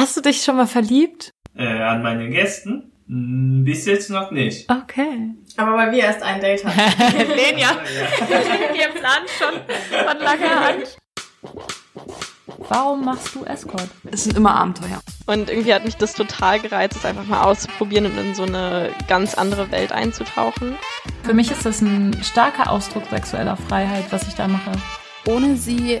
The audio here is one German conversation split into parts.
Hast du dich schon mal verliebt? Äh, an meine Gästen? Hm, bis jetzt noch nicht. Okay. Aber weil wir erst ein Date hatten. Lenja, wir planen schon von langer Hand. Warum machst du Escort? Es sind immer Abenteuer. Und irgendwie hat mich das total gereizt, es einfach mal auszuprobieren und in so eine ganz andere Welt einzutauchen. Für mich ist das ein starker Ausdruck sexueller Freiheit, was ich da mache. Ohne sie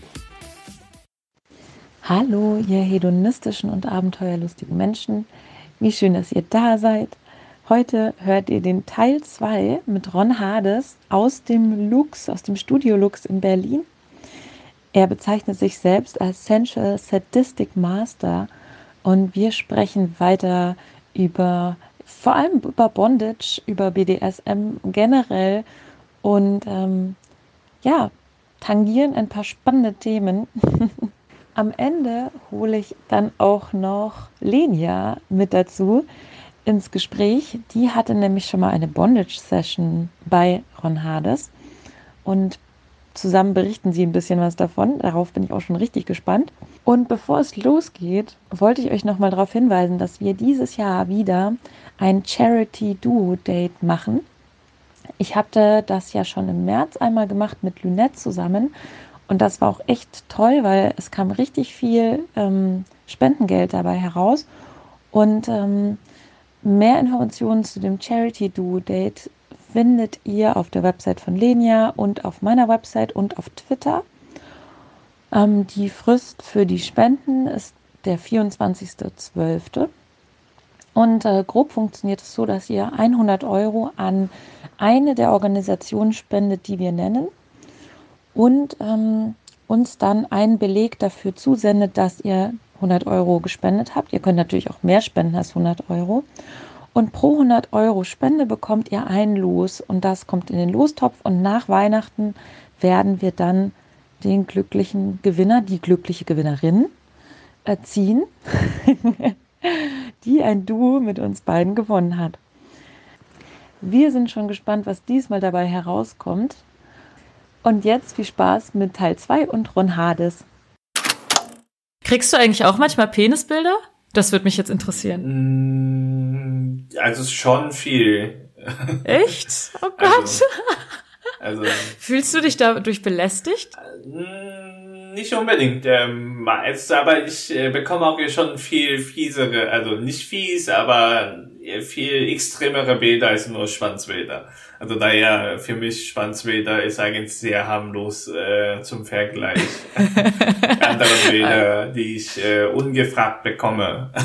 Hallo, ihr hedonistischen und abenteuerlustigen Menschen. Wie schön, dass ihr da seid. Heute hört ihr den Teil 2 mit Ron Hades aus dem Lux, aus dem Studio Lux in Berlin. Er bezeichnet sich selbst als Sensual Sadistic Master und wir sprechen weiter über vor allem über Bondage, über BDSM generell und ähm, ja, tangieren ein paar spannende Themen. Am Ende hole ich dann auch noch Lenia mit dazu, ins Gespräch. Die hatte nämlich schon mal eine Bondage-Session bei Ron Hades und zusammen berichten sie ein bisschen was davon. Darauf bin ich auch schon richtig gespannt. Und bevor es losgeht, wollte ich euch noch mal darauf hinweisen, dass wir dieses Jahr wieder ein Charity Duo Date machen. Ich hatte das ja schon im März einmal gemacht mit Lynette zusammen und das war auch echt toll, weil es kam richtig viel ähm, Spendengeld dabei heraus und ähm, Mehr Informationen zu dem Charity Duo Date findet ihr auf der Website von Lenia und auf meiner Website und auf Twitter. Ähm, die Frist für die Spenden ist der 24.12. Und äh, grob funktioniert es so, dass ihr 100 Euro an eine der Organisationen spendet, die wir nennen, und ähm, uns dann einen Beleg dafür zusendet, dass ihr 100 Euro gespendet habt. Ihr könnt natürlich auch mehr spenden als 100 Euro. Und pro 100 Euro Spende bekommt ihr ein Los und das kommt in den Lostopf und nach Weihnachten werden wir dann den glücklichen Gewinner, die glückliche Gewinnerin erziehen, die ein Duo mit uns beiden gewonnen hat. Wir sind schon gespannt, was diesmal dabei herauskommt. Und jetzt viel Spaß mit Teil 2 und Ron Hades. Kriegst du eigentlich auch manchmal Penisbilder? Das würde mich jetzt interessieren. Mm, also schon viel. Echt? Oh Gott. Also, also Fühlst du dich dadurch belästigt? mm, nicht unbedingt. Ähm, aber ich äh, bekomme auch schon viel fiesere, also nicht fies, aber viel extremere Bilder als nur Schwanzbilder. Also daher für mich Schwanzbilder ist eigentlich sehr harmlos äh, zum Vergleich. Andere Bilder, die ich äh, ungefragt bekomme.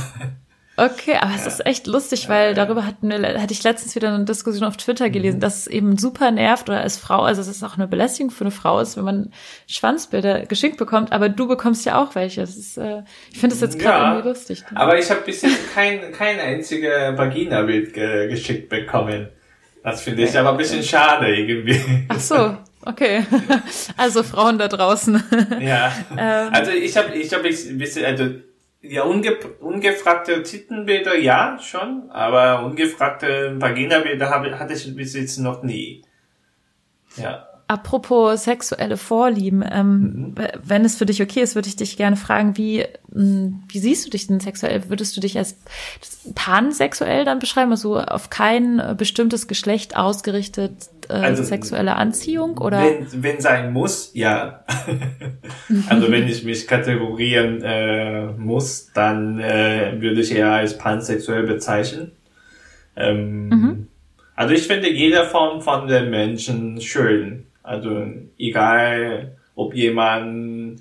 Okay, aber es ist echt lustig, weil darüber hatten wir, hatte ich letztens wieder eine Diskussion auf Twitter gelesen, dass es eben super nervt oder als Frau, also es ist auch eine Belästigung für eine Frau ist, wenn man Schwanzbilder geschickt bekommt, aber du bekommst ja auch welche. Das ist, äh, ich finde das jetzt gerade Ja, irgendwie lustig. Aber ich habe bisher kein, kein einzige Vagina-Bild ge geschickt bekommen. Das finde ich aber ein bisschen schade irgendwie. Ach so, okay. Also Frauen da draußen. Ja. Ähm. Also ich habe ich hab ein bisschen, also ja, unge ungefragte Tittenbilder ja schon, aber ungefragte Vagina-Bilder habe- hatte ich bis jetzt noch nie. Ja. Apropos sexuelle Vorlieben, ähm, Mhm. wenn es für dich okay ist, würde ich dich gerne fragen, wie, mh, wie siehst du dich denn sexuell? Würdest du dich als pansexuell dann beschreiben, also auf kein äh, bestimmtes Geschlecht ausgerichtet äh, Also, sexuelle Anziehung oder? Wenn, wenn sein muss, ja. also wenn ich mich kategorieren äh, muss, dann äh, würde ich eher als pansexuell bezeichnen. Ähm, Mhm. Also ich finde jede Form von den Menschen schön. Also egal, ob jemand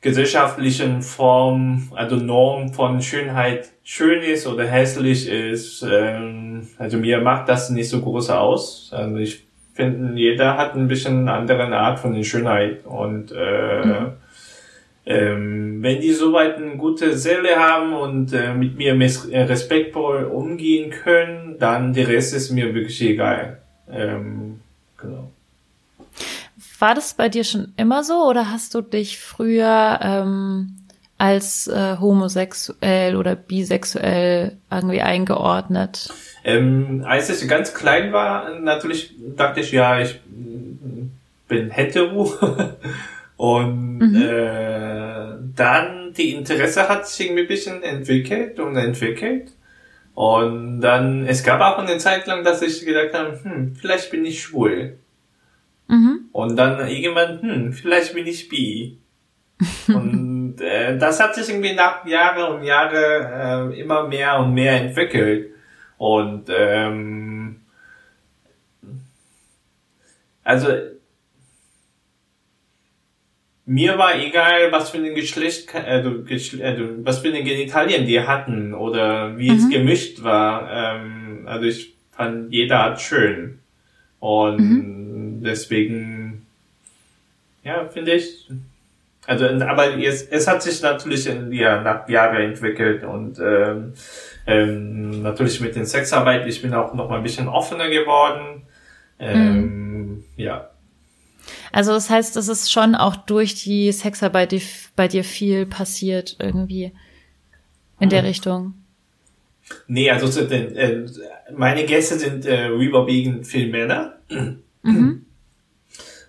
gesellschaftlichen Form, also Norm von Schönheit schön ist oder hässlich ist. Ähm, also mir macht das nicht so groß aus. Also ich finde, jeder hat ein bisschen andere Art von der Schönheit und äh, ähm, wenn die soweit eine gute Seele haben und äh, mit mir äh, respektvoll umgehen können, dann der Rest ist mir wirklich egal. Ähm, genau. War das bei dir schon immer so oder hast du dich früher ähm, als äh, homosexuell oder bisexuell irgendwie eingeordnet? Ähm, als ich ganz klein war, natürlich dachte ich, ja, ich bin hetero. und Mhm. äh, dann die Interesse hat sich irgendwie ein bisschen entwickelt und entwickelt. Und dann, es gab auch eine Zeit lang, dass ich gedacht habe, hm, vielleicht bin ich schwul. Mhm. Und dann irgendwann, hm, vielleicht bin ich bi. und äh, das hat sich irgendwie nach Jahre und Jahre äh, immer mehr und mehr entwickelt. Und ähm, also mir war egal, was für ein Geschlecht, also, Geschle- also was für eine Genitalien die hatten oder wie es gemischt war. Ähm, also ich fand jeder Art schön. Und deswegen, ja, finde ich. Also, aber es, es hat sich natürlich in, ja, nach Jahren entwickelt und ähm, ähm, natürlich mit den Sexarbeit, ich bin auch noch mal ein bisschen offener geworden. Ähm, Ja. Also das heißt, es ist schon auch durch die Sexarbeit die bei dir viel passiert irgendwie in der Richtung. Nee, also äh, meine Gäste sind äh, überwiegend viel Männer. Mhm.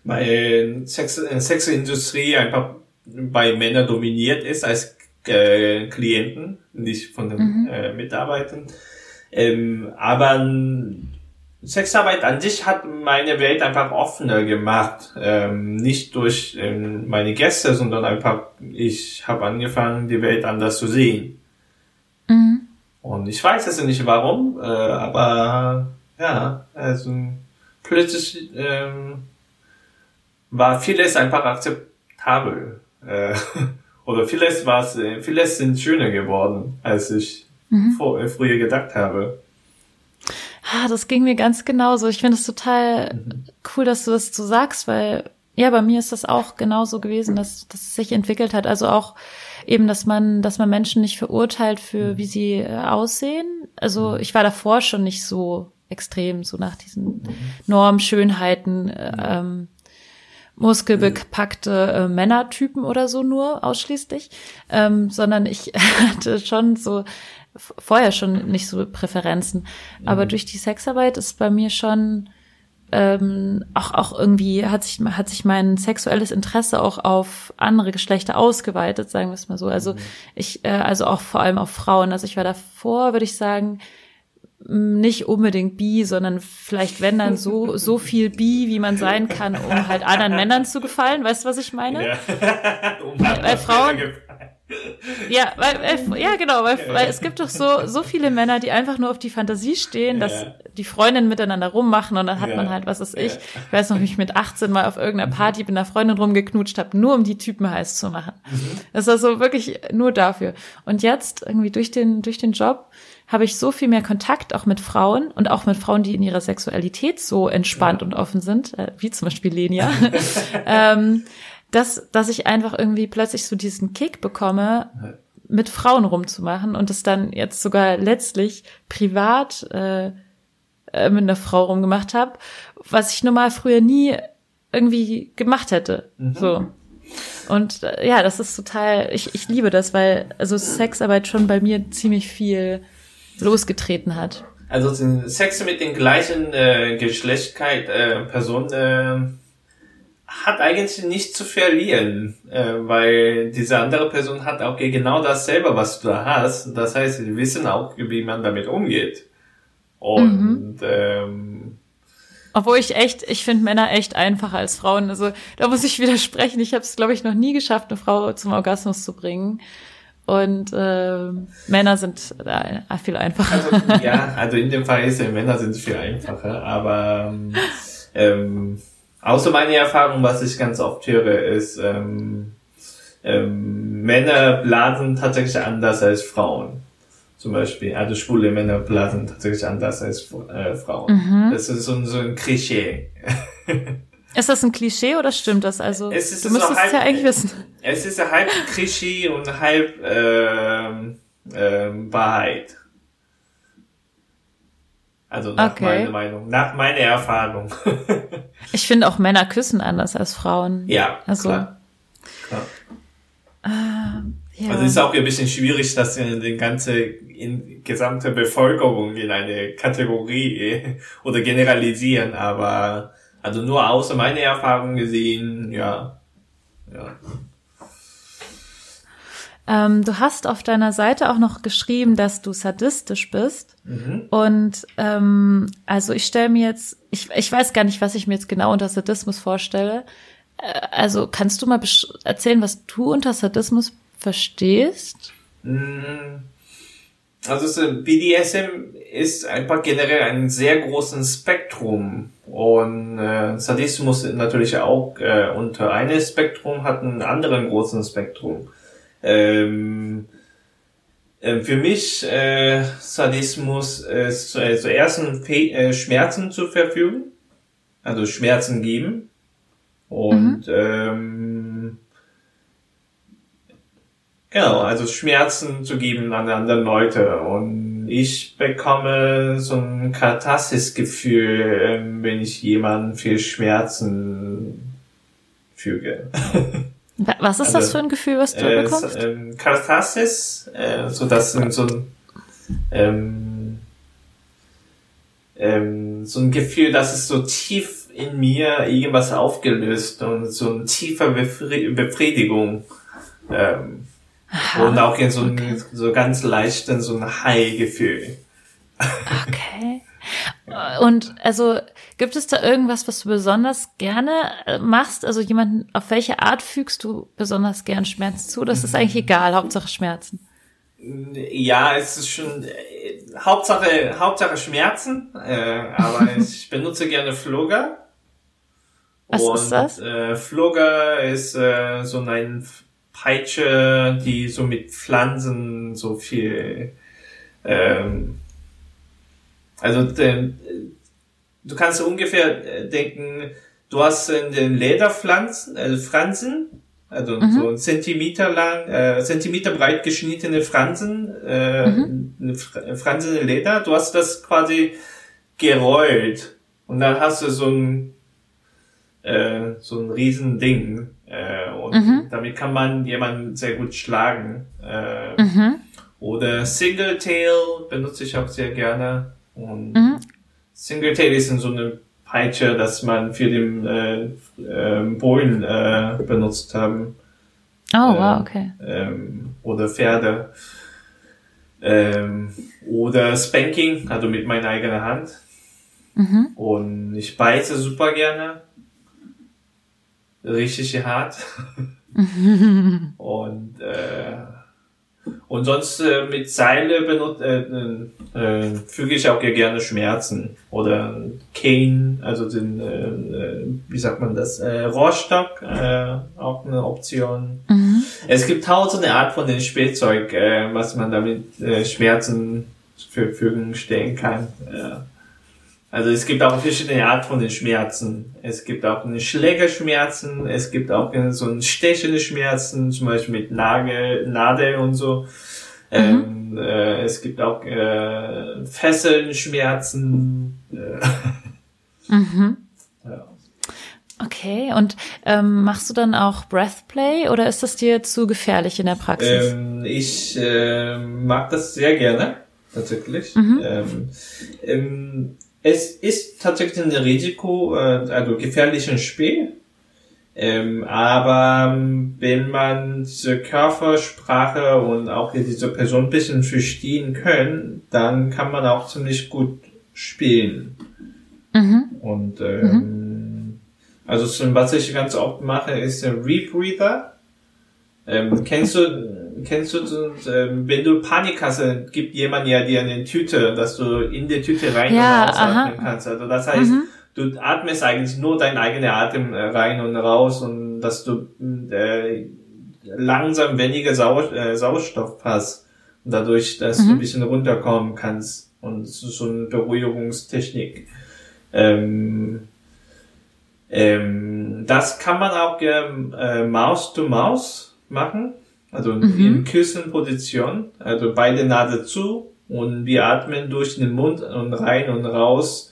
Weil Sex, Sexindustrie einfach bei Männern dominiert ist als äh, Klienten, nicht von den äh, Mitarbeitern. Ähm, aber Sexarbeit an sich hat meine Welt einfach offener gemacht. Ähm, nicht durch ähm, meine Gäste, sondern einfach, ich habe angefangen, die Welt anders zu sehen. Mhm. Und ich weiß es nicht warum, äh, aber ja, also plötzlich ähm, war vieles einfach akzeptabel. Äh, oder vieles war äh, vieles sind schöner geworden, als ich vor, äh, früher gedacht habe. Ah, das ging mir ganz genauso. Ich finde es total cool, dass du das so sagst, weil ja, bei mir ist das auch genauso gewesen, dass, dass es sich entwickelt hat. Also auch eben, dass man, dass man Menschen nicht verurteilt für, wie sie äh, aussehen. Also ich war davor schon nicht so extrem, so nach diesen Normschönheiten, äh, ähm, muskelbepackte äh, Männertypen oder so nur ausschließlich, ähm, sondern ich hatte schon so vorher schon nicht so Präferenzen. Aber durch die Sexarbeit ist bei mir schon ähm, auch auch irgendwie hat sich hat sich mein sexuelles Interesse auch auf andere Geschlechter ausgeweitet, sagen wir es mal so. Also ich äh, also auch vor allem auf Frauen. Also ich war davor, würde ich sagen, m, nicht unbedingt bi, sondern vielleicht wenn dann so so viel bi, wie man sein kann, um halt anderen Männern zu gefallen. Weißt du, was ich meine? Ja. um Weil Frauen- Ja, weil, ja, genau, weil, weil es gibt doch so, so viele Männer, die einfach nur auf die Fantasie stehen, dass Ja. die Freundinnen miteinander rummachen und dann hat Ja. man halt, was weiß ich, Ja. ich weiß noch, wie ich mit 18 mal auf irgendeiner Party mit einer Freundin rumgeknutscht habe, nur um die Typen heiß zu machen. Das war so wirklich nur dafür. Und jetzt, irgendwie durch den, durch den Job, habe ich so viel mehr Kontakt auch mit Frauen und auch mit Frauen, die in ihrer Sexualität so entspannt und offen sind, äh, wie zum Beispiel Lenia. ähm, dass, dass ich einfach irgendwie plötzlich so diesen Kick bekomme, mit Frauen rumzumachen und es dann jetzt sogar letztlich privat äh, äh, mit einer Frau rumgemacht habe, was ich normal früher nie irgendwie gemacht hätte. So. Und äh, ja, das ist total, ich, ich liebe das, weil also Sexarbeit schon bei mir ziemlich viel losgetreten hat. Also Sex mit den gleichen äh, Geschlechtkeit äh, Person äh, hat eigentlich nichts zu verlieren, äh, weil diese andere Person hat auch genau dasselbe, was du da hast. Das heißt, sie wissen auch, wie man damit umgeht. Und ähm, Obwohl ich echt, ich finde Männer echt einfacher als Frauen. Also da muss ich widersprechen. Ich habe es, glaube ich, noch nie geschafft, eine Frau zum Orgasmus zu bringen. Und äh, Männer sind da viel einfacher. Also, ja, also in dem Fall ist ja, Männer sind viel einfacher, aber ähm, ähm, außer meine Erfahrung, was ich ganz oft höre, ist, ähm, ähm, Männer blasen tatsächlich anders als Frauen. Zum Beispiel, also schwule Männer blasen tatsächlich anders als äh, Frauen. Das ist so, ein- so ein Klischee. Ist das ein Klischee oder stimmt das? Also Es ist du so müsstest es halb- ja eigentlich wissen. es ist halb Klischee und halb ähm, ähm, Wahrheit. Also nach Okay. meiner Meinung, nach meiner Erfahrung. Ich finde auch Männer küssen anders als Frauen. ja, Also, klar. klar. Ja. Also es ist auch ein bisschen schwierig, das in die ganze in gesamte Bevölkerung in eine Kategorie äh, oder generalisieren, aber also nur außer meiner Erfahrung gesehen, ja, ja. Ähm, du hast auf deiner Seite auch noch geschrieben, dass du sadistisch bist. Mhm. Und ähm, also ich stelle mir jetzt, ich, ich weiß gar nicht, was ich mir jetzt genau unter Sadismus vorstelle. Äh, also kannst du mal erzählen, was du unter Sadismus verstehst? Mm, Also so BDSM ist einfach generell ein sehr großes Spektrum und äh, Sadismus natürlich auch äh, unter einem Spektrum hat einen anderen großen Spektrum. Ähm, äh, für mich äh, Sadismus ist äh, zuerst ein Fe äh, Schmerzen zur Verfügung, also Schmerzen geben und ähm, Genau, also Schmerzen zu geben an andere Leute. Und ich bekomme so ein Katharsis-Gefühl, ähm, wenn ich jemanden viel Schmerzen füge. Wa- Was ist das Also, für ein Gefühl, was du Äh, bekommst? ähm, Katharsis, äh, so das sind so ein, ähm, ähm, so ein Gefühl, dass es so tief in mir irgendwas aufgelöst und so ein tiefer Befri Befriedigung. Ähm, und auch in so ein okay. so ganz leichten, so ein High-Gefühl. Okay. Und also gibt es da irgendwas, was du besonders gerne äh, machst? Also jemanden, auf welche Art fügst du besonders gern Schmerz zu? Das ist eigentlich egal, Hauptsache Schmerzen. Ja, es ist schon äh, Hauptsache Hauptsache Schmerzen, äh, aber ich benutze gerne Flogger. Was und, ist das? Äh, Flogger ist äh, so ein Peitsche, die so mit Pflanzen so viel ähm, also ähm, du kannst so ungefähr äh, denken, du hast in den Lederpflanzen, äh, Fransen, also so ein Zentimeter lang, äh, Zentimeter breit geschnittene Fransen, äh, eine Fr- Fransen in Leder, du hast das quasi gerollt und dann hast du so ein äh, so ein riesen Ding äh, und damit kann man jemanden sehr gut schlagen. Äh, Mhm. oder Singletail benutze ich auch sehr gerne. Und Singletail ist so eine Peitsche, das man für den äh, ähm, Bullen äh, benutzt haben. Oh, Ähm, wow, okay. Ähm, oder Pferde. Ähm, oder Spanking, also mit meiner eigenen Hand. Mhm. Und ich beiße super gerne. Richtig hart. und äh, und sonst äh, mit Seile benut äh, äh, äh, füge ich auch gerne Schmerzen oder Cane, also den äh, äh, wie sagt man das äh, Rohrstock, äh, auch eine Option. Mhm. Es gibt tausende Art von den Spielzeug, äh, was man damit äh, Schmerzen zur Verfügung stellen kann. Also es gibt auch verschiedene Art von den Schmerzen. Es gibt auch eine Schlägerschmerzen, es gibt auch so ein stechende Schmerzen, zum Beispiel mit Nagel, Nadel und so. Ähm, äh, es gibt auch äh, Fesseln-Schmerzen. Äh, Mhm. ja. Okay, und ähm, machst du dann auch Breathplay oder ist das dir zu gefährlich in der Praxis? Ähm, ich äh, mag das sehr gerne, tatsächlich. Mhm. Ähm, ähm, es ist tatsächlich ein Risiko, äh, also gefährliches Spiel. Ähm, aber ähm, wenn man diese Körpersprache und auch diese Person ein bisschen verstehen können, dann kann man auch ziemlich gut spielen. Mhm. Und ähm, also so, was ich ganz oft mache, ist ein Rebreather. Ähm, kennst du, kennst du, ähm, wenn du Panik hast, dann gibt jemand ja dir eine Tüte, dass du in die Tüte rein Ja, und ausatmen aha. kannst. Also das heißt, Mhm. du atmest eigentlich nur deinen eigenen Atem äh, rein und raus und dass du äh, langsam weniger Sau äh, Sauerstoff hast und dadurch, dass du ein bisschen runterkommen kannst und es ist so eine Beruhigungstechnik. Ähm, ähm, das kann man auch äh, Maus to Maus machen, also in Küssenposition, also beide Nase zu und wir atmen durch den Mund und rein und raus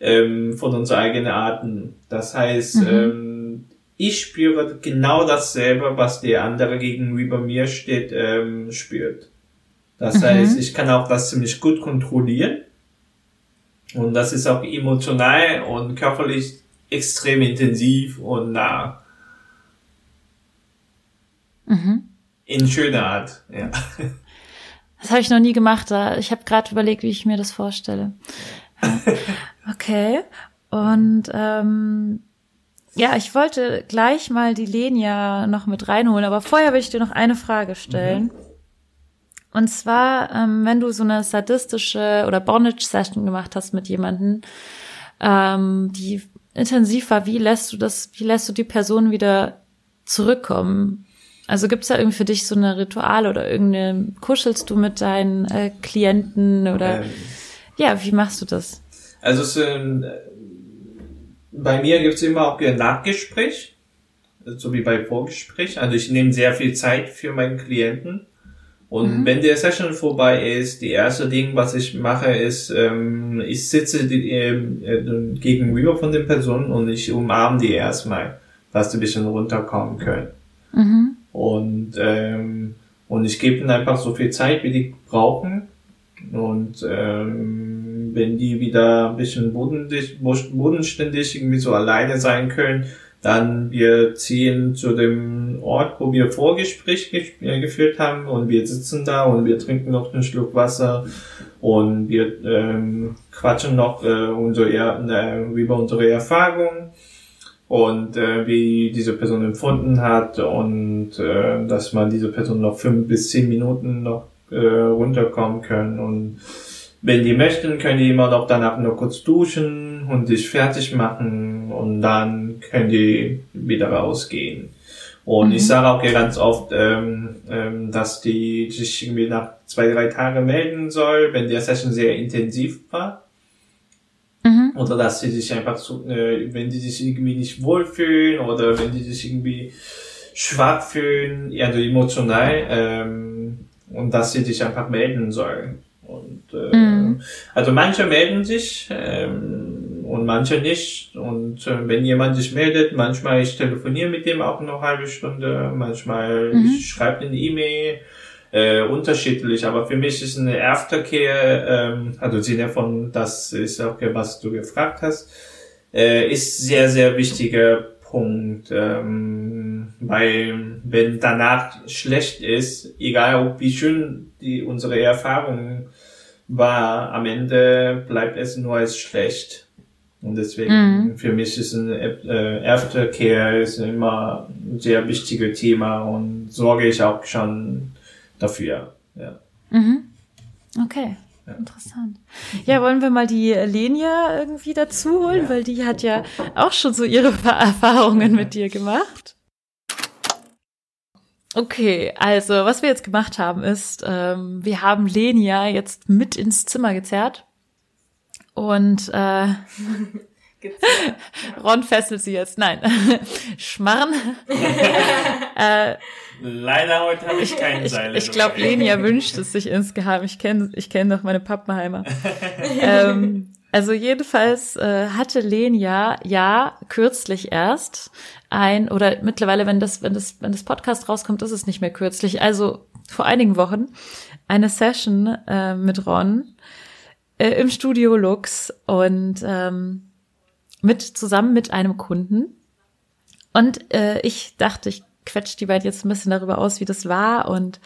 ähm, von unserer eigenen Atem. Das heißt, ähm, ich spüre genau dasselbe, was der andere gegenüber mir steht, ähm, spürt. Das heißt, ich kann auch das ziemlich gut kontrollieren. Und das ist auch emotional und körperlich extrem intensiv und nah. Mhm. In schöner Art, ja. Das habe ich noch nie gemacht. Da ich habe gerade überlegt, wie ich mir das vorstelle. Okay. Und ähm, ja, ich wollte gleich mal die Lenia noch mit reinholen, aber vorher will ich dir noch eine Frage stellen. Und zwar, ähm, wenn du so eine sadistische oder Bondage-Session gemacht hast mit jemandem, ähm, die intensiv war, wie lässt du das, wie lässt du die Person wieder zurückkommen? Also gibt's da irgendwie für dich so eine Ritual oder irgendeine, kuschelst du mit deinen äh, Klienten oder Ähm, ja, wie machst du das? Also es, ähm, bei mir gibt's immer auch ein Nachgespräch, so wie bei Vorgespräch. Also ich nehme sehr viel Zeit für meinen Klienten. Und wenn der Session vorbei ist, die erste Ding, was ich mache, ist, ähm, ich sitze die, ähm, äh, gegenüber von den Personen und ich umarme die erstmal, dass die ein bisschen runterkommen können. Mhm. Und, ähm, und ich gebe ihnen einfach so viel Zeit, wie die brauchen. Und ähm, wenn die wieder ein bisschen bodenständig irgendwie so alleine sein können, dann wir ziehen zu dem Ort, wo wir Vorgespräch ge äh, geführt haben. Und wir sitzen da und wir trinken noch einen Schluck Wasser. Und wir ähm, quatschen noch äh, unsere, Er- äh, über unsere Erfahrungen und äh, wie diese Person empfunden hat und äh, dass man diese Person noch fünf bis zehn Minuten noch äh, runterkommen können und wenn die möchten, können die immer noch danach nur kurz duschen und sich fertig machen und dann können die wieder rausgehen. Und ich sage auch ganz oft, ähm, ähm, dass die sich irgendwie nach zwei, drei Tagen melden soll, wenn der Session sehr intensiv war. Oder dass sie sich einfach so, äh, wenn die sich irgendwie nicht wohlfühlen oder wenn die sich irgendwie schwach fühlen, also emotional, ähm, und dass sie sich einfach melden sollen. Und äh, Mhm. also manche melden sich ähm, und manche nicht. Und äh, wenn jemand sich meldet, manchmal ich telefoniere mit dem auch noch eine halbe Stunde, manchmal Mhm. ich schreibe eine E-Mail, äh, unterschiedlich. Aber für mich ist eine Aftercare, ähm, also im Sinne von, das ist auch was du gefragt hast, äh, ist sehr, sehr wichtiger Punkt, ähm, weil wenn danach schlecht ist, egal ob wie schön die unsere Erfahrung war, am Ende bleibt es nur als schlecht. Und deswegen für mich ist ein äh, Aftercare ist immer ein sehr wichtiges Thema und sorge ich auch schon dafür. Ja. Mhm. Okay. Interessant. Ja, wollen wir mal die Lenia irgendwie dazu holen, weil die hat ja auch schon so ihre Erfahrungen mit dir gemacht. Okay, also was wir jetzt gemacht haben ist, ähm, wir haben Lenia jetzt mit ins Zimmer gezerrt und äh, Ron fesselt sie jetzt. Nein, Schmarrn. äh, Leider heute habe ich keinen ich, Seil. ich glaube, Lenia wünscht es sich insgeheim. Ich kenne ich kenn doch meine Pappenheimer. ähm, also jedenfalls äh, hatte Lenia ja kürzlich erst ein oder mittlerweile, wenn das wenn das wenn das Podcast rauskommt, ist es nicht mehr kürzlich. Also vor einigen Wochen eine Session äh, mit Ron äh, im Studio Lux und ähm, mit zusammen mit einem Kunden. Und äh, ich dachte, ich quetsche die beiden jetzt ein bisschen darüber aus, wie das war. Und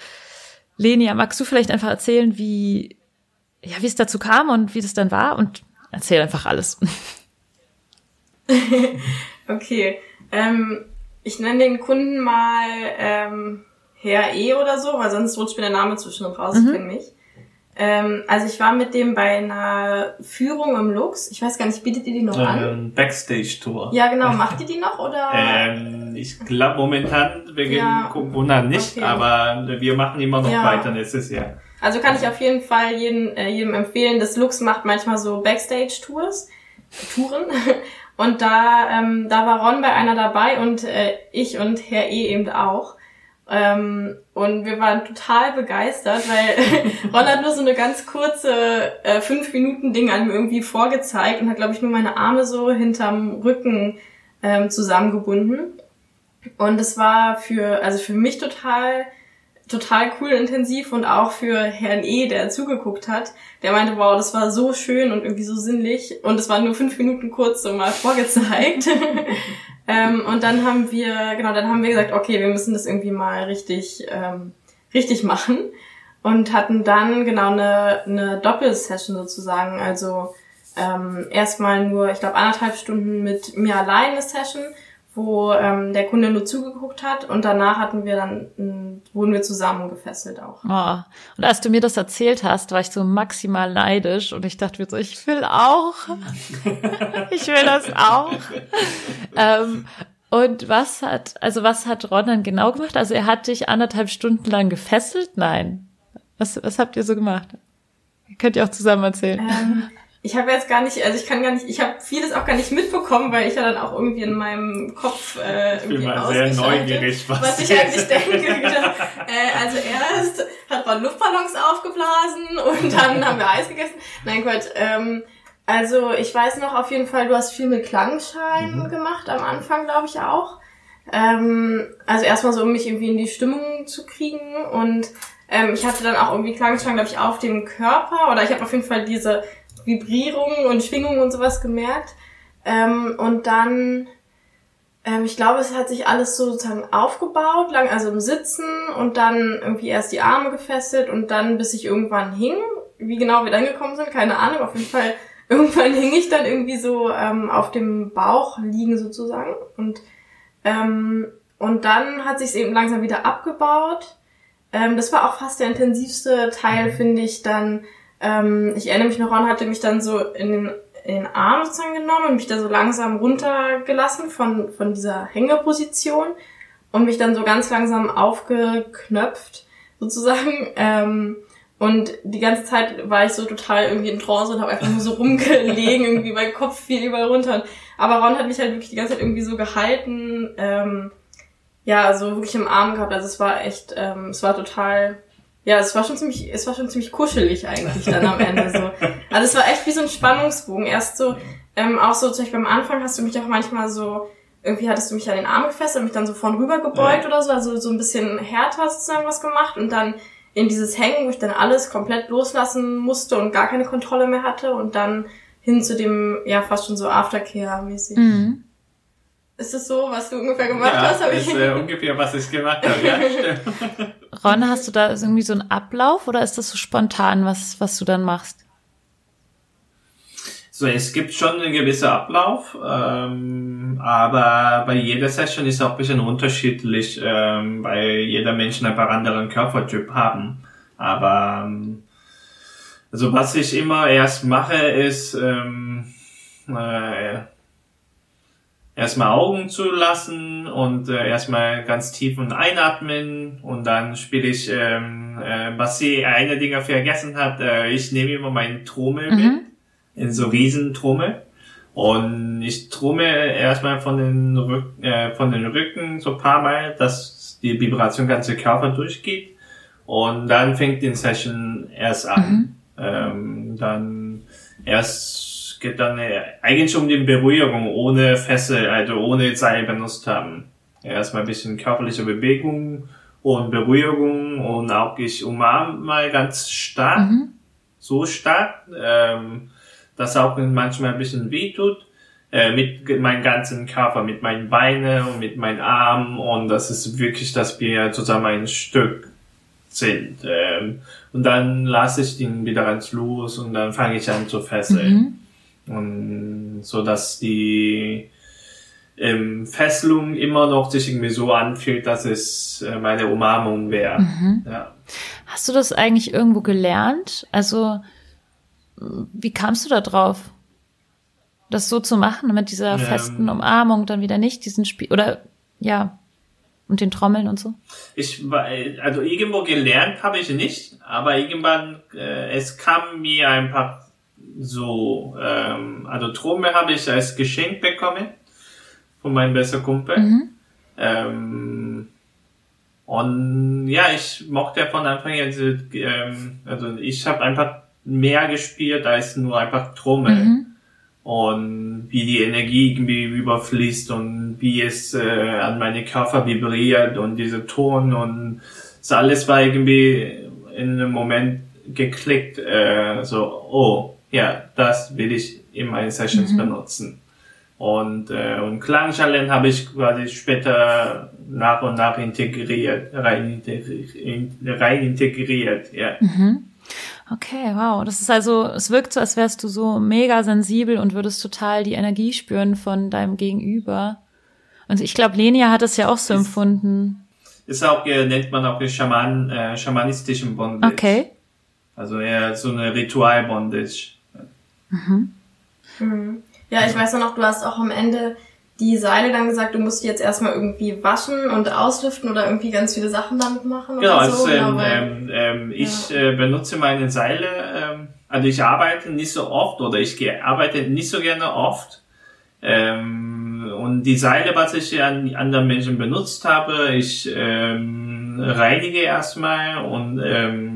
Lenia, magst du vielleicht einfach erzählen, wie, ja, wie es dazu kam und wie das dann war? Und erzähl einfach alles. Okay. Ähm, ich nenne den Kunden mal ähm, Herr E oder so, weil sonst rutscht mir der Name zwischen und raus, ich kenne mich. Ähm, also ich war mit dem bei einer Führung im Lux. Ich weiß gar nicht, bietet ihr die noch an? ähm, Backstage-Tour. Ja, genau. Macht ihr die noch oder? Ähm, ich glaube momentan wegen Ja. Corona nicht, Okay. aber wir machen immer noch Ja. weiter nächstes Jahr. Also kann ich auf jeden Fall jeden, äh, jedem empfehlen. Das Lux macht manchmal so Backstage-Tours, Touren. Und da, ähm, da war Ron bei einer dabei und äh, ich und Herr E eben auch. Ähm, und wir waren total begeistert, weil Ron hat nur so eine ganz kurze äh, fünf Minuten Ding an mir irgendwie vorgezeigt und hat, glaube ich, nur meine Arme so hinterm Rücken ähm, zusammengebunden. Und es war für, also für mich total, total cool und intensiv und auch für Herrn E., der zugeguckt hat, der meinte, wow, das war so schön und irgendwie so sinnlich. Und es waren nur fünf Minuten kurz so mal vorgezeigt. ähm, und dann haben wir, genau, dann haben wir gesagt, okay, wir müssen das irgendwie mal richtig, ähm, richtig machen. Und hatten dann genau eine, eine Doppelsession sozusagen. Also ähm, erstmal nur, ich glaube, anderthalb Stunden mit mir allein eine Session wo ähm, der Kunde nur zugeguckt hat und danach hatten wir dann wurden wir zusammen gefesselt auch. Oh. Und als du mir das erzählt hast, war ich so maximal neidisch und ich dachte mir so, ich will auch, ich will das auch. ähm, und was hat, also was hat Ron dann genau gemacht? Also er hat dich anderthalb Stunden lang gefesselt? Nein. Was, was habt ihr so gemacht? Könnt ihr auch zusammen erzählen. Ähm, ich habe jetzt gar nicht, also ich kann gar nicht, ich habe vieles auch gar nicht mitbekommen, weil ich ja dann auch irgendwie in meinem Kopf äh, irgendwie ich bin mal sehr neugierig, was, was ich eigentlich denke. Äh, also erst hat man Luftballons aufgeblasen und dann haben wir Eis gegessen. Nein, Gott. Ähm, also ich weiß noch auf jeden Fall, du hast viel mit Klangschalen mhm. gemacht am Anfang, glaube ich auch. Ähm, also erstmal so, um mich irgendwie in die Stimmung zu kriegen und ähm, ich hatte dann auch irgendwie Klangschalen, glaube ich, auf dem Körper oder ich habe auf jeden Fall diese Vibrierungen und Schwingungen und sowas gemerkt. Ähm, und dann, ähm, ich glaube, es hat sich alles so sozusagen aufgebaut, lang also im Sitzen und dann irgendwie erst die Arme gefesselt und dann bis ich irgendwann hing. Wie genau wir dann gekommen sind, keine Ahnung. Auf jeden Fall, irgendwann hing ich dann irgendwie so ähm, auf dem Bauch liegen sozusagen. Und, ähm, und dann hat sich eben langsam wieder abgebaut. Ähm, das war auch fast der intensivste Teil, finde ich, dann ähm, ich erinnere mich noch, Ron hatte mich dann so in den, in den Arm sozusagen genommen und mich da so langsam runtergelassen von, von dieser Hängeposition und mich dann so ganz langsam aufgeknöpft sozusagen. Ähm, und die ganze Zeit war ich so total irgendwie in Trance und habe einfach nur so rumgelegen, irgendwie mein Kopf fiel überall runter. Aber Ron hat mich halt wirklich die ganze Zeit irgendwie so gehalten, ähm, ja, so wirklich im Arm gehabt. Also es war echt, ähm, es war total ja, es war schon ziemlich, es war schon ziemlich kuschelig eigentlich dann am Ende so. Also es war echt wie so ein Spannungsbogen. Erst so, ähm, auch so zum Beispiel am Anfang hast du mich auch manchmal so, irgendwie hattest du mich an den Arm gefesselt und mich dann so vorn rüber gebeugt ja. oder so, also so ein bisschen härter sozusagen was gemacht und dann in dieses Hängen, wo ich dann alles komplett loslassen musste und gar keine Kontrolle mehr hatte und dann hin zu dem, ja, fast schon so Aftercare-mäßig. Mhm. Ist das so, was du ungefähr gemacht ja, hast? Das ist äh, ungefähr, was ich gemacht habe. Ja, stimmt. Ron, hast du da irgendwie so einen Ablauf oder ist das so spontan, was, was du dann machst? So, es gibt schon einen gewissen Ablauf, ähm, aber bei jeder Session ist auch ein bisschen unterschiedlich, ähm, weil jeder Mensch einen anderen Körpertyp haben. Aber ähm, also was ich immer erst mache, ist ähm, äh, erstmal Augen zu lassen und äh, erstmal ganz tief und einatmen und dann spiele ich, ähm, äh, was sie eine Dinger vergessen hat, äh, ich nehme immer meinen Trommel mhm. mit, in so riesen Trommel und ich trommel erstmal von den, Rück äh, von den Rücken so paar Mal, dass die Vibration ganze Körper durchgeht und dann fängt die Session erst an. Mhm. Ähm, dann erst geht dann eigentlich um die Berührung ohne Fessel, also ohne Seil benutzt haben. Erstmal ein bisschen körperliche Bewegung und Berührung und auch ich umarme mal ganz stark, mhm. so stark, ähm, dass auch manchmal ein bisschen weh tut äh, mit meinem ganzen Körper, mit meinen Beinen und mit meinen Armen und das ist wirklich, dass wir zusammen ein Stück sind. Ähm, und dann lasse ich den wieder ganz los und dann fange ich an zu fesseln. Mhm. Und so dass die ähm, Fesselung immer noch sich irgendwie so anfühlt, dass es äh, meine Umarmung wäre. Mhm. Ja. Hast du das eigentlich irgendwo gelernt? Also wie kamst du da drauf? Das so zu machen, mit dieser ähm, festen Umarmung dann wieder nicht, diesen Spiel oder ja, und den Trommeln und so? Ich war, also irgendwo gelernt habe ich nicht, aber irgendwann, äh, es kam mir ein paar so, ähm, also Trommel habe ich als Geschenk bekommen von meinem besten Kumpel. Mhm. Ähm, Und ja, ich mochte von Anfang an, diese, ähm, also ich habe einfach mehr gespielt als nur einfach Trommel. Mhm. Und wie die Energie irgendwie überfließt und wie es äh, an meine Körper vibriert und diese Ton und so alles war irgendwie in einem Moment geklickt, äh, so, oh, ja, das will ich in meinen Sessions Mhm. benutzen. Und, äh, und Klangschalen habe ich quasi später nach und nach integriert, rein integriert, in, rein integriert, ja. Mhm. Okay, wow. Das ist also, es wirkt so, als wärst du so mega sensibel und würdest total die Energie spüren von deinem Gegenüber. Und ich glaube, Lenia hat es ja auch so Ist- empfunden. Ist auch, äh, nennt man auch Schaman, äh, schamanistischen Bondage. Okay. Also eher so eine Ritual-Bondage. Mhm. Ja, ich weiß noch, du hast auch am Ende die Seile dann gesagt, du musst die jetzt erstmal irgendwie waschen und auslüften oder irgendwie ganz viele Sachen damit machen Genau, oder so. also, ähm, ähm, ähm, ich äh, benutze meine Seile, ähm, also ich arbeite nicht so oft oder ich arbeite nicht so gerne oft. Ähm, und die Seile, was ich an anderen Menschen benutzt habe, ich ähm, reinige erstmal und ähm,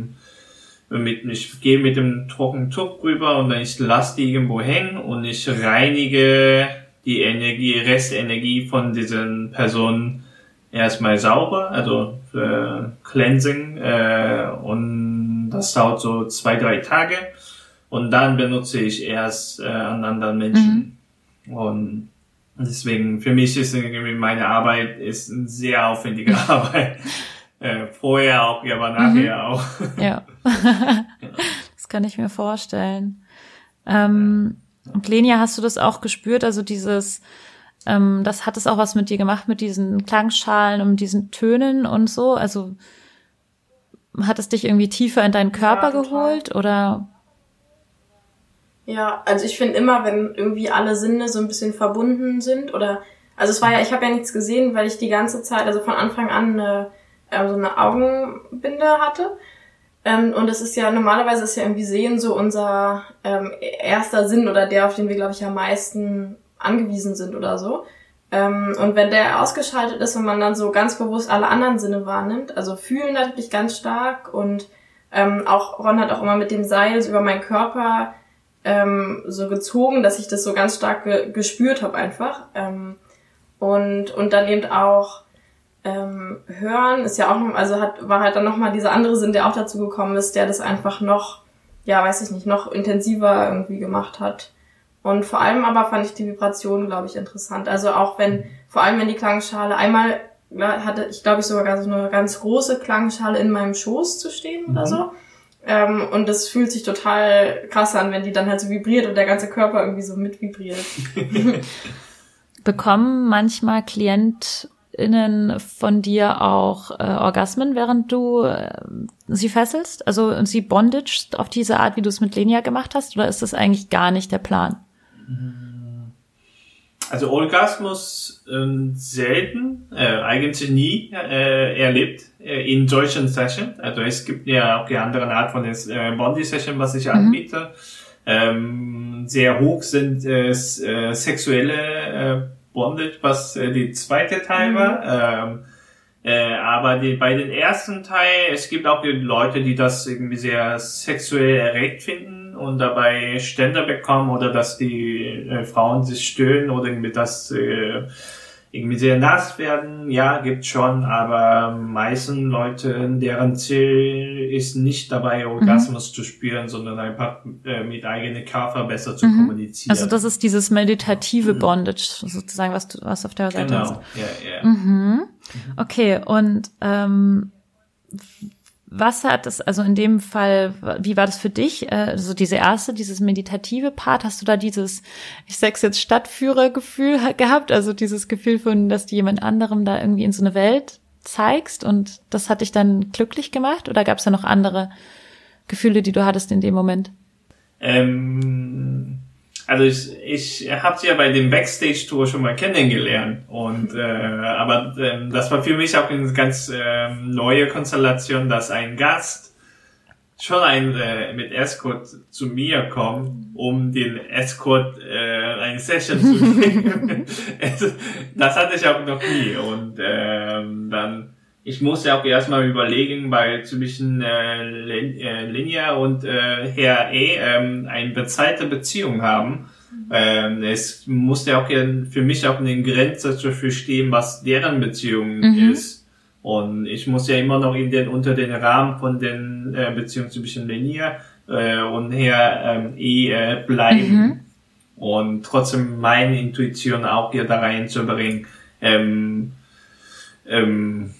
mit, ich gehe mit dem trockenen Tuch rüber und dann ich lasse die irgendwo hängen und ich reinige die Energie, Restenergie von diesen Personen erstmal sauber, also äh, Cleansing äh, und das dauert so zwei, drei Tage und dann benutze ich erst äh, an anderen Menschen. Und deswegen, für mich ist irgendwie meine Arbeit ist eine sehr aufwendige Arbeit. Äh, vorher auch, ja, aber nachher auch. Ja. das kann ich mir vorstellen. Ähm, und Lenia, hast du das auch gespürt? Also dieses, ähm, das hat es auch was mit dir gemacht, mit diesen Klangschalen und diesen Tönen und so? Also hat es dich irgendwie tiefer in deinen Körper total. geholt oder? Ja, also ich finde immer, wenn irgendwie alle Sinne so ein bisschen verbunden sind oder also es war ja, ich habe ja nichts gesehen, weil ich die ganze Zeit, also von Anfang an eine, ähm, so eine Augenbinde hatte. Ähm, und es ist ja normalerweise ist ja irgendwie Sehen so unser ähm, erster Sinn oder der, auf den wir, glaube ich, am meisten angewiesen sind oder so. Ähm, und wenn der ausgeschaltet ist und man dann so ganz bewusst alle anderen Sinne wahrnimmt, also fühlen natürlich ganz stark und ähm, auch Ron hat auch immer mit dem Seil so über meinen Körper ähm, so gezogen, dass ich das so ganz stark ge gespürt habe einfach. Ähm, und, und dann eben auch ähm, hören ist ja auch noch, also hat, war halt dann nochmal dieser andere Sinn, der auch dazu gekommen ist, der das einfach noch, ja, weiß ich nicht, noch intensiver irgendwie gemacht hat. Und vor allem aber fand ich die Vibration, glaube ich, interessant. Also auch wenn, vor allem wenn die Klangschale einmal ja, hatte ich, glaube ich, sogar so eine ganz große Klangschale in meinem Schoß zu stehen oder so. Ähm, und das fühlt sich total krass an, wenn die dann halt so vibriert und der ganze Körper irgendwie so mit vibriert. Bekommen manchmal KlientInnen von dir auch äh, Orgasmen, während du äh, sie fesselst? Also und sie bondage auf diese Art, wie du es mit Lenia gemacht hast? Oder ist das eigentlich gar nicht der Plan? Also Orgasmus ähm, selten, äh, eigentlich nie äh, erlebt äh, in solchen Sessions. Also es gibt ja auch die anderen Art von des, äh, Bondi Session, was ich anbiete. Ähm, sehr hoch sind äh, äh, sexuelle äh, Bondage, was äh, die zweite Teil war. Ähm, äh, aber die, bei den ersten Teil, es gibt auch Leute, die das irgendwie sehr sexuell erregt finden und dabei Ständer bekommen oder dass die äh, Frauen sich stöhnen oder irgendwie das äh, irgendwie sehr nass werden. Ja, gibt's schon, aber meisten Leute, deren Ziel ist nicht dabei Orgasmus zu spüren, sondern einfach äh, mit eigenen Körper besser zu kommunizieren. Also das ist dieses meditative Bondage sozusagen, was du was auf der Seite hast. genau, ja, ja. Mhm. Okay, und ähm, was hat es, also in dem Fall, wie war das für dich? Also diese erste, dieses meditative Part, hast du da dieses, ich sag's jetzt Stadtführergefühl ha- gehabt? Also dieses Gefühl von, dass du jemand anderem da irgendwie in so eine Welt zeigst und das hat dich dann glücklich gemacht? Oder gab es da noch andere Gefühle, die du hattest in dem Moment? Ähm, also ich, ich habe sie ja bei dem Backstage-Tour schon mal kennengelernt und äh, aber ähm, das war für mich auch eine ganz ähm, neue Konstellation, dass ein Gast schon ein äh, mit Escort zu mir kommt, um den Escort äh, eine Session zu geben. Das hatte ich auch noch nie und ähm, dann ich musste auch erstmal überlegen, weil zwischen äh, Linia und äh, Herr E ähm, eine bezahlte Beziehung haben. Ähm, es musste auch für mich auch eine Grenze zu verstehen, was deren Beziehung mhm. ist. Und ich muss ja immer noch in den, unter den Rahmen von den äh, Beziehungen zwischen Linia äh, und Herr ähm, E äh, bleiben. Mhm. Und trotzdem meine Intuition auch hier da reinzubringen. Ähm, ähm,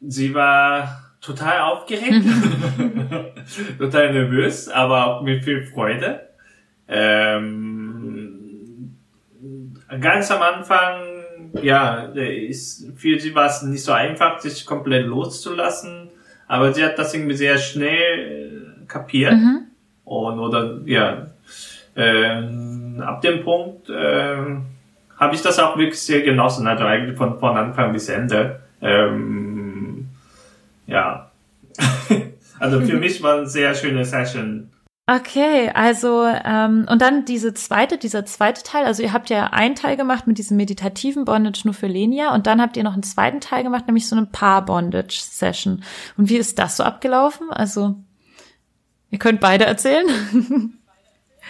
sie war total aufgeregt, total nervös, aber auch mit viel Freude. Ähm, ganz am Anfang, ja, ist, für sie war es nicht so einfach, sich komplett loszulassen, aber sie hat das irgendwie sehr schnell äh, kapiert. Mhm. Und, oder, ja, ähm, ab dem Punkt, ähm, habe ich das auch wirklich sehr genossen, also eigentlich von, von Anfang bis Ende. Ähm, ja. also für mich war eine sehr schöne Session. Okay, also ähm, und dann diese zweite, dieser zweite Teil. Also ihr habt ja einen Teil gemacht mit diesem meditativen Bondage nur für Lenia und dann habt ihr noch einen zweiten Teil gemacht, nämlich so eine Paar-Bondage-Session. Und wie ist das so abgelaufen? Also ihr könnt beide erzählen.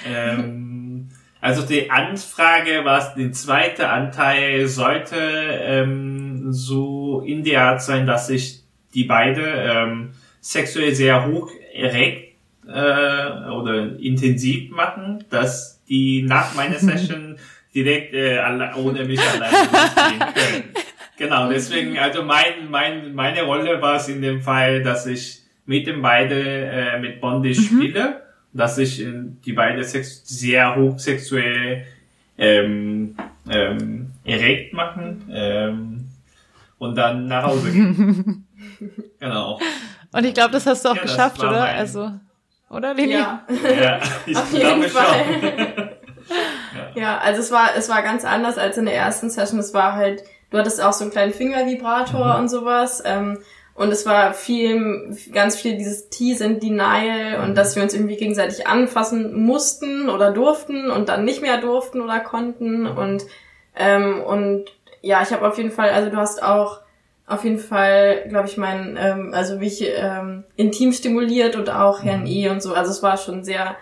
ähm, also die Anfrage, was der zweite Anteil sollte ähm, so in der Art sein, dass sich die beide ähm, sexuell sehr hoch erregt äh, oder intensiv machen, dass die nach meiner Session direkt äh, ohne mich alleine gehen können. Genau, deswegen, also mein, mein, meine Rolle war es in dem Fall, dass ich mit den beiden äh, mit Bondage mhm. spiele dass sich äh, die beiden sehr hochsexuell ähm, ähm, erregt machen ähm, und dann nach Hause gehen. Genau. Und ich glaube, das hast du auch ja, geschafft, oder? Mein... Also, oder Lili? Ja, ja ich Auf glaube schon. ja. ja, also es war es war ganz anders als in der ersten Session. Es war halt, du hattest auch so einen kleinen Fingervibrator mhm. und sowas. Ähm, und es war viel, ganz viel dieses Tease and Denial und dass wir uns irgendwie gegenseitig anfassen mussten oder durften und dann nicht mehr durften oder konnten. Und, ähm, und ja, ich habe auf jeden Fall, also du hast auch auf jeden Fall, glaube ich, mein, ähm, also mich ähm, intim stimuliert und auch Herrn mhm. E und so. Also es war schon sehr,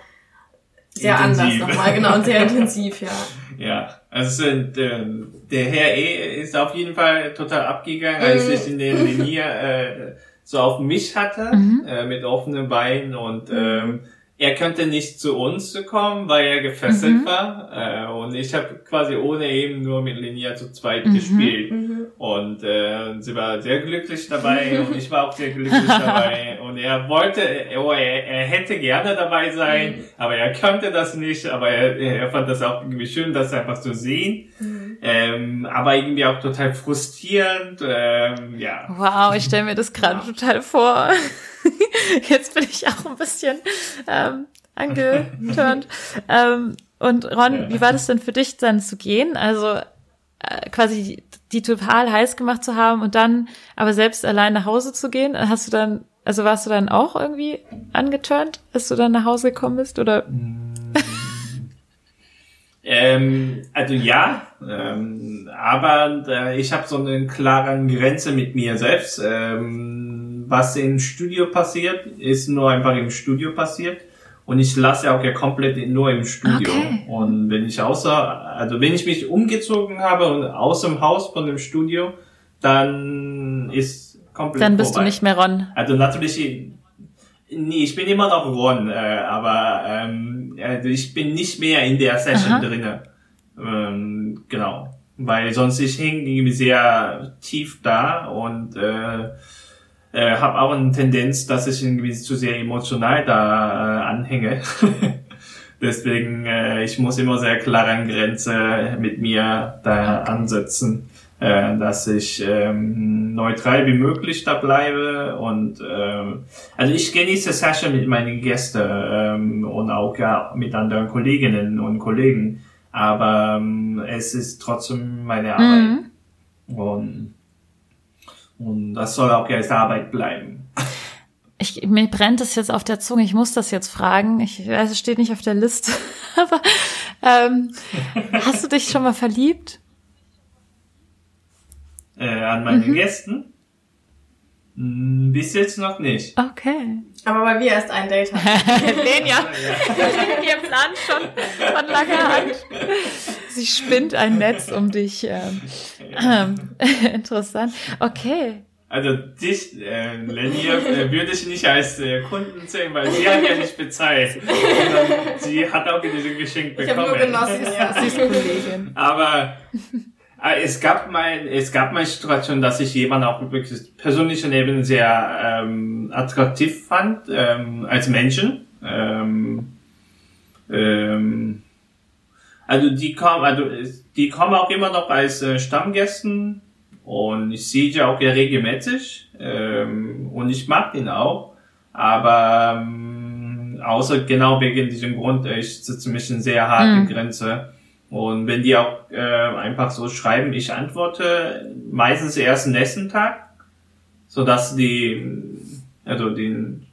sehr intensiv. anders nochmal, genau, und sehr intensiv, ja. Ja, also der, der Herr E ist auf jeden Fall total abgegangen, als mhm. ich in den Linie äh, so auf mich hatte, mhm. äh, mit offenen Beinen und mhm. ähm, er könnte nicht zu uns kommen, weil er gefesselt mhm. war. Äh, und ich habe quasi ohne eben nur mit Linia zu zweit mhm. gespielt. Mhm. Und äh, sie war sehr glücklich dabei und ich war auch sehr glücklich dabei. Und er wollte, oh, er, er hätte gerne dabei sein, mhm. aber er konnte das nicht. Aber er, er fand das auch irgendwie schön, das einfach zu sehen. Mhm. Ähm, aber irgendwie auch total frustrierend. Ähm, ja. Wow, ich stelle mir das gerade ja. total vor. Jetzt bin ich auch ein bisschen ähm, angeturnt. ähm, und Ron, wie war das denn für dich dann zu gehen? Also äh, quasi die total heiß gemacht zu haben und dann aber selbst allein nach Hause zu gehen? Hast du dann, also warst du dann auch irgendwie angeturnt, als du dann nach Hause gekommen bist? Oder? Ähm, also ja, ähm, aber äh, ich habe so eine klare Grenze mit mir selbst. Ähm, was im Studio passiert, ist nur einfach im Studio passiert. Und ich lasse auch ja komplett nur im Studio. Okay. Und wenn ich außer, also wenn ich mich umgezogen habe und aus dem Haus von dem Studio, dann ist komplett Dann bist vorbei. du nicht mehr Ron. Also natürlich, nee, ich bin immer noch Ron, äh, aber ähm, also ich bin nicht mehr in der Session Aha. drinne. Ähm, genau. Weil sonst ich hänge irgendwie sehr tief da und äh, äh, habe auch eine Tendenz, dass ich irgendwie zu sehr emotional da äh, anhänge. Deswegen, äh, ich muss immer sehr klar an Grenze mit mir da ansetzen, äh, dass ich ähm, neutral wie möglich da bleibe und ähm, also ich genieße Session mit meinen Gästen ähm, und auch ja, mit anderen Kolleginnen und Kollegen, aber ähm, es ist trotzdem meine Arbeit mhm. und und das soll auch als Arbeit bleiben. Ich, mir brennt es jetzt auf der Zunge. Ich muss das jetzt fragen. Ich weiß, es steht nicht auf der Liste. Aber ähm, hast du dich schon mal verliebt? Äh, an meine mhm. Gästen? Hm, Bis jetzt noch nicht. Okay. Aber weil wir erst ein Date hatten. Lenja, ihr plant schon von langer Hand. Sie spinnt ein Netz um dich. Ähm, ähm, interessant. Okay. Also dich, äh, Lenia, äh, würde ich nicht als äh, Kunden sehen, weil sie hat ja nicht bezahlt. Sondern sie hat auch dieses Geschenk Ich habe bekommen. nur genossen, ja. Sie ist Kollegin. Aber äh, es gab mal, es gab mal Situation, dass ich jemanden auch wirklich persönlichen Ebene sehr ähm, attraktiv fand ähm, als Menschen. Ähm, ähm, also die kommen, also die kommen auch immer noch als äh, Stammgästen und ich sehe die auch ja regelmäßig ähm, und ich mag den auch. Aber ähm, außer genau wegen diesem Grund, äh, ich sitze mich in sehr harte Mhm. Grenze. Und wenn die auch äh, einfach so schreiben, ich antworte meistens erst nächsten Tag, so dass die, also den,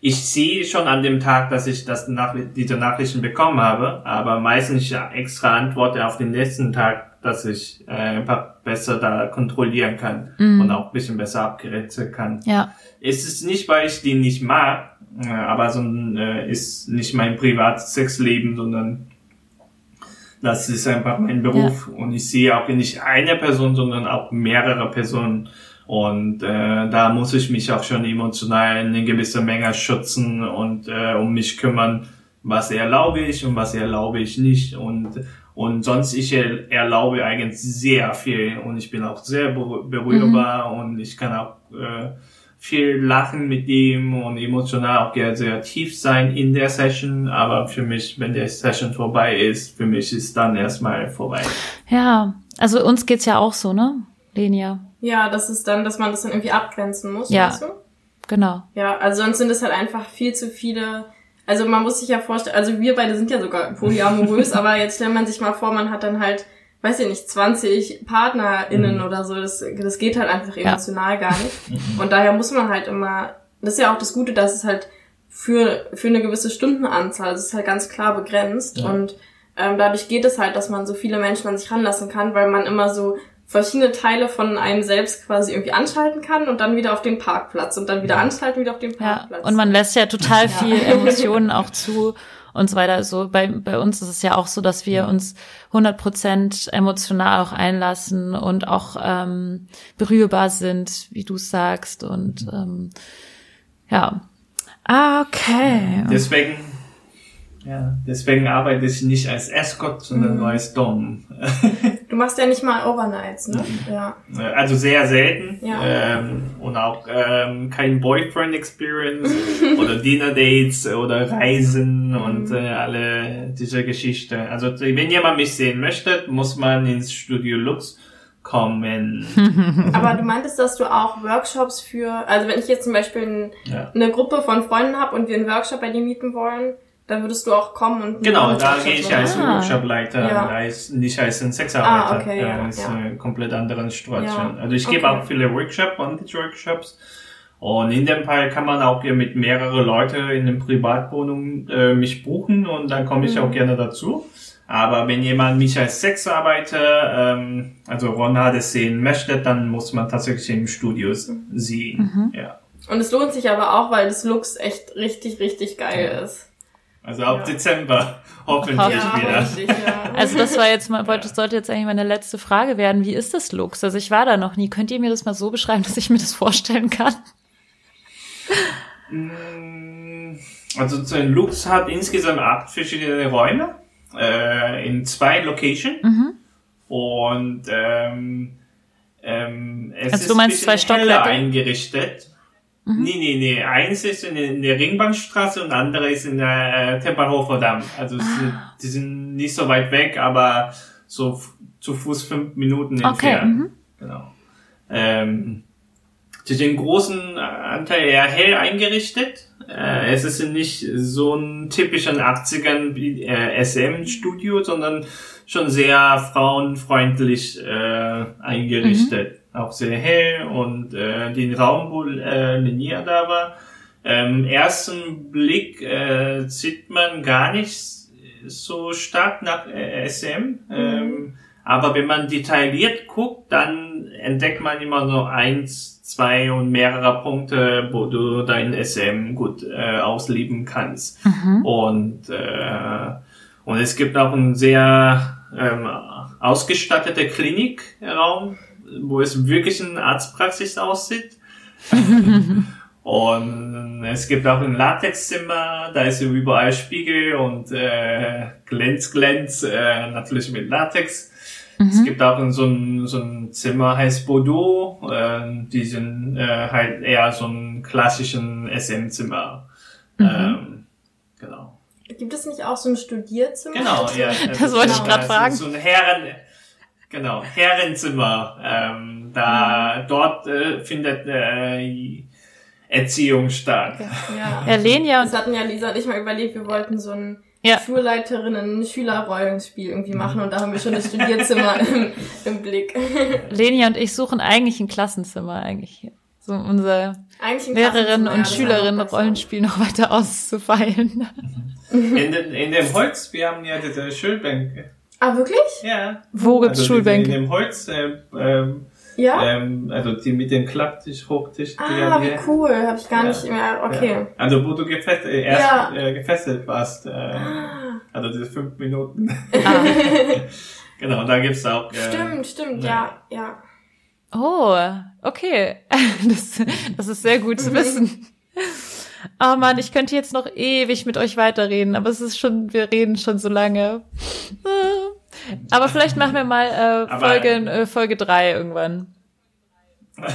ich sehe schon an dem Tag, dass ich das nach, diese Nachrichten bekommen habe, aber meistens ich extra antworte auf den nächsten Tag, dass ich äh, einfach besser da kontrollieren kann Mhm. und auch ein bisschen besser abgrenzen kann. Ja. Es ist nicht, weil ich den nicht mag, äh, aber so äh, ist nicht mein privates Sexleben, sondern das ist einfach mein Beruf. Und ich sehe auch nicht eine Person, sondern auch mehrere Personen. Und äh, da muss ich mich auch schon emotional eine gewisse Menge schützen und äh, um mich kümmern, was erlaube ich und was erlaube ich nicht. Und und sonst ich er- erlaube eigentlich sehr viel. Und ich bin auch sehr berü- berührbar und ich kann auch äh, viel lachen mit ihm und emotional auch sehr, sehr tief sein in der Session, aber für mich, wenn der Session vorbei ist, für mich ist dann erstmal vorbei. Ja. Also uns geht's ja auch so, ne? Lenia. Ja, das ist dann, dass man das dann irgendwie abgrenzen muss, Ja. weißt du? Genau. Ja, also sonst sind es halt einfach viel zu viele. Also man muss sich ja vorstellen, also wir beide sind ja sogar polyamorös, aber jetzt stellt man sich mal vor, man hat dann halt, weiß ich nicht, 20 PartnerInnen oder so. Das, das geht halt einfach Ja. emotional gar nicht. Und daher muss man halt immer, das ist ja auch das Gute, dass es halt für, für eine gewisse Stundenanzahl, das ist halt ganz klar begrenzt. Ja. Und ähm, dadurch geht es halt, dass man so viele Menschen an sich ranlassen kann, weil man immer so verschiedene Teile von einem selbst quasi irgendwie anschalten kann und dann wieder auf den Parkplatz und dann wieder anschalten, wieder auf den Ja. Parkplatz. Und man lässt ja total viel Emotionen auch zu und so weiter. So bei, bei uns ist es ja auch so, dass wir uns 100% emotional auch einlassen und auch ähm, berührbar sind, wie du sagst. Und ähm, ja. Ah, okay. Deswegen, ja, deswegen arbeite ich nicht als Escort, sondern Mhm. nur als Dom. Du machst ja nicht mal Overnights, ne? Ja. Also sehr selten Ja. ähm, und auch ähm, kein Boyfriend Experience oder Dinner Dates oder Reisen und Mhm. äh, alle diese Geschichte. Also wenn jemand mich sehen möchte, muss man ins Studio Lux kommen. Aber du meintest, dass du auch Workshops für, also wenn ich jetzt zum Beispiel ein, Ja. eine Gruppe von Freunden habe und wir einen Workshop bei dir mieten wollen, dann würdest du auch kommen und Genau, da gehe ich als Ah. Workshopleiter, Ja. als, nicht als ein Sexarbeiter. Ah, okay, ja, ja, ist ja. eine komplett andere Situation. Ja, Also ich gebe okay. auch viele Workshops, Bondage-Workshops. Und in dem Fall kann man auch hier mit mehreren Leuten in einer Privatwohnung äh, mich buchen und dann komme ich Mhm. auch gerne dazu. Aber wenn jemand mich als Sexarbeiter, ähm, also Ron Hades sehen möchte, dann muss man tatsächlich im Studio s- sehen. Ja. Und es lohnt sich aber auch, weil das Looks echt richtig, richtig geil ist. Also ab Ja. Dezember hoffentlich Ja, wieder. richtig, ja. Also das war jetzt mal, wollte, sollte jetzt eigentlich meine letzte Frage werden. Wie ist das Lux? Also ich war da noch nie. Könnt ihr mir das mal so beschreiben, dass ich mir das vorstellen kann? Mm, Also so ein Lux hat insgesamt acht verschiedene Räume äh, in zwei Locations Mhm. und ähm, ähm, es Also ist du meinst ein bisschen zwei heller Stockwerke? eingerichtet. Mhm. Nee, nee, nee. Eins ist in, der- in der Ringbahnstraße und andere ist in der äh, Tempelhofer Damm. Also Ah. die sind nicht so weit weg, aber so zu Fuß fünf Minuten Okay. entfernt. Mhm. Genau. Ähm, sie sind großen Anteil eher hell eingerichtet. Äh, es ist nicht so ein typischen 80ern wie, äh, SM-Studio, sondern schon sehr frauenfreundlich äh, eingerichtet. Auch sehr hell und äh, den Raum, wo äh, Linia da war, ähm, ersten Blick äh, sieht man gar nicht so stark nach äh, SM. Ähm, aber wenn man detailliert guckt, dann entdeckt man immer so eins, zwei und mehrere Punkte, wo du dein SM gut äh, ausleben kannst. Mhm. Und, äh, und es gibt auch einen sehr ähm, ausgestattete Klinikraum, wo es wirklich eine Arztpraxis aussieht. und es gibt auch ein Latexzimmer, da ist überall Spiegel und äh, Glänz, Glänz, äh, natürlich mit Latex. Es gibt auch so ein, so ein Zimmer, heißt Bordeaux, äh, die sind äh, halt eher so ein klassischen SM-Zimmer. Ähm, genau. Gibt es nicht auch so ein Studierzimmer? Genau, ja. Das wollte ich grad so- fragen. So ein Herren, genau, Herrenzimmer. Ähm, da, dort äh, findet äh, Erziehung statt. Ja. Ja, Lenia Das und hatten ja Lisa und ich mal überlegt, wir wollten so ein Ja. Schulleiterinnen-Schülerrollenspiel irgendwie machen und da haben wir schon das Studierzimmer im, im Blick. Lenia und ich suchen eigentlich ein Klassenzimmer eigentlich. So unser Lehrerinnen ja, und das war Schülerinnen noch besser. Rollenspiel noch weiter auszufeilen. In, den, in dem Holz, wir haben ja diese Schulbänke. Ah, wirklich? Ja. Wo gibt's also Schulbänke? In dem Holz, äh, ähm, Ja? ähm, also die mit dem Klapptisch, Hochtisch. ah, wie cool. Hab ich gar Ja. nicht mehr. Okay. Ja. Also wo du gefesselt, äh, erst Ja. äh, gefesselt warst. Äh, Ah. also diese fünf Minuten. Ah. genau, da gibt's auch. Äh, Stimmt, stimmt, ja. ja, ja. Oh, okay. Das, das ist sehr gut zu wissen. Oh Mann, ich könnte jetzt noch ewig mit euch weiterreden, aber es ist schon, wir reden schon so lange. Aber vielleicht machen wir mal äh, Folge, äh, Folge drei irgendwann.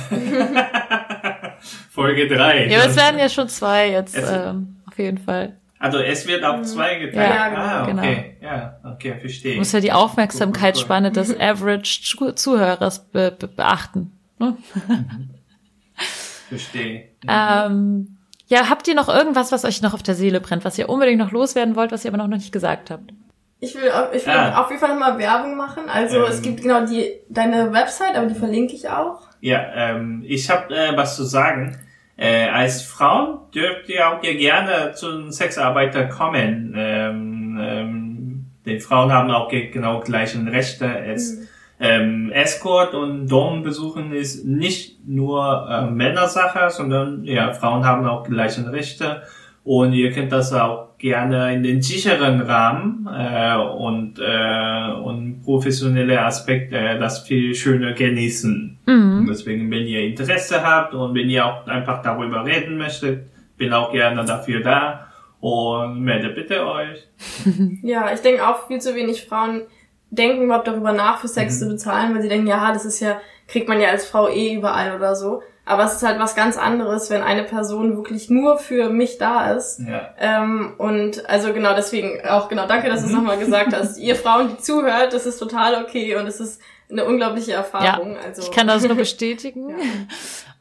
Folge 3. Ja, aber es werden ja schon zwei jetzt, ähm, auf jeden Fall. Also es wird auf zwei geteilt. Ja, ah, genau. okay. Ja, okay, verstehe. Muss ja die Aufmerksamkeitsspanne des Average Zu- Zuhörers be be beachten. Ne? Verstehe. Ähm, ja, habt ihr noch irgendwas, was euch noch auf der Seele brennt, was ihr unbedingt noch loswerden wollt, was ihr aber noch nicht gesagt habt? Ich will, auf- ich will Ah. auf jeden Fall nochmal Werbung machen. Also es Ähm. gibt genau die deine Website, aber die verlinke ich auch. Ja, ähm, ich habe äh, was zu sagen. Äh, als Frauen dürft ihr auch ihr gerne zu einem Sexarbeiter kommen. Ähm, ähm, die Frauen haben auch ge genau gleichen Rechte als ähm, Escort und Dom besuchen ist nicht nur äh, Männersache, sondern ja, Frauen haben auch gleiche Rechte und ihr könnt das auch gerne in den sicheren Rahmen äh, und äh, und professionelle Aspekte äh, das viel schöner genießen. Mhm. Und deswegen, wenn ihr Interesse habt und wenn ihr auch einfach darüber reden möchtet, bin auch gerne dafür da und melde bitte euch. Ja, ich denke auch viel zu wenig Frauen denken überhaupt darüber nach, für Sex Mhm. zu bezahlen, weil sie denken, ja, das ist ja, kriegt man ja als Frau eh überall oder so. Aber es ist halt was ganz anderes, wenn eine Person wirklich nur für mich da ist. Ja. Ähm, und also genau deswegen auch genau, danke, dass du es nochmal gesagt hast. Ihr Frauen, die zuhört, das ist total okay und es ist eine unglaubliche Erfahrung. also, Ich kann das nur bestätigen.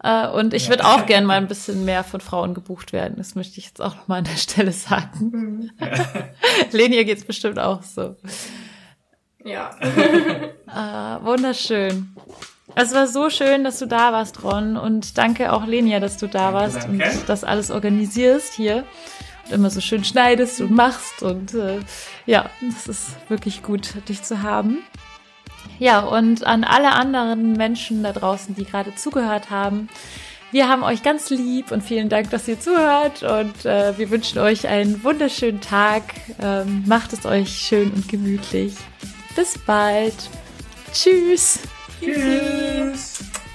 Äh, Und ich würde auch gern mal ein bisschen mehr von Frauen gebucht werden. Das möchte ich jetzt auch noch mal an der Stelle sagen. Mhm. Leni, ihr geht's bestimmt auch so. Ja. Ah, wunderschön. Es war so schön, dass du da warst, Ron. Und danke auch, Lenia, dass du da warst danke. und das alles organisierst hier. Und immer so schön schneidest und machst. Und äh, ja, das ist wirklich gut, dich zu haben. Ja, und an alle anderen Menschen da draußen, die gerade zugehört haben. Wir haben euch ganz lieb und vielen Dank, dass ihr zuhört. Und äh, wir wünschen euch einen wunderschönen Tag. Ähm, macht es euch schön und gemütlich. Bis bald. Tschüss. Tschüss.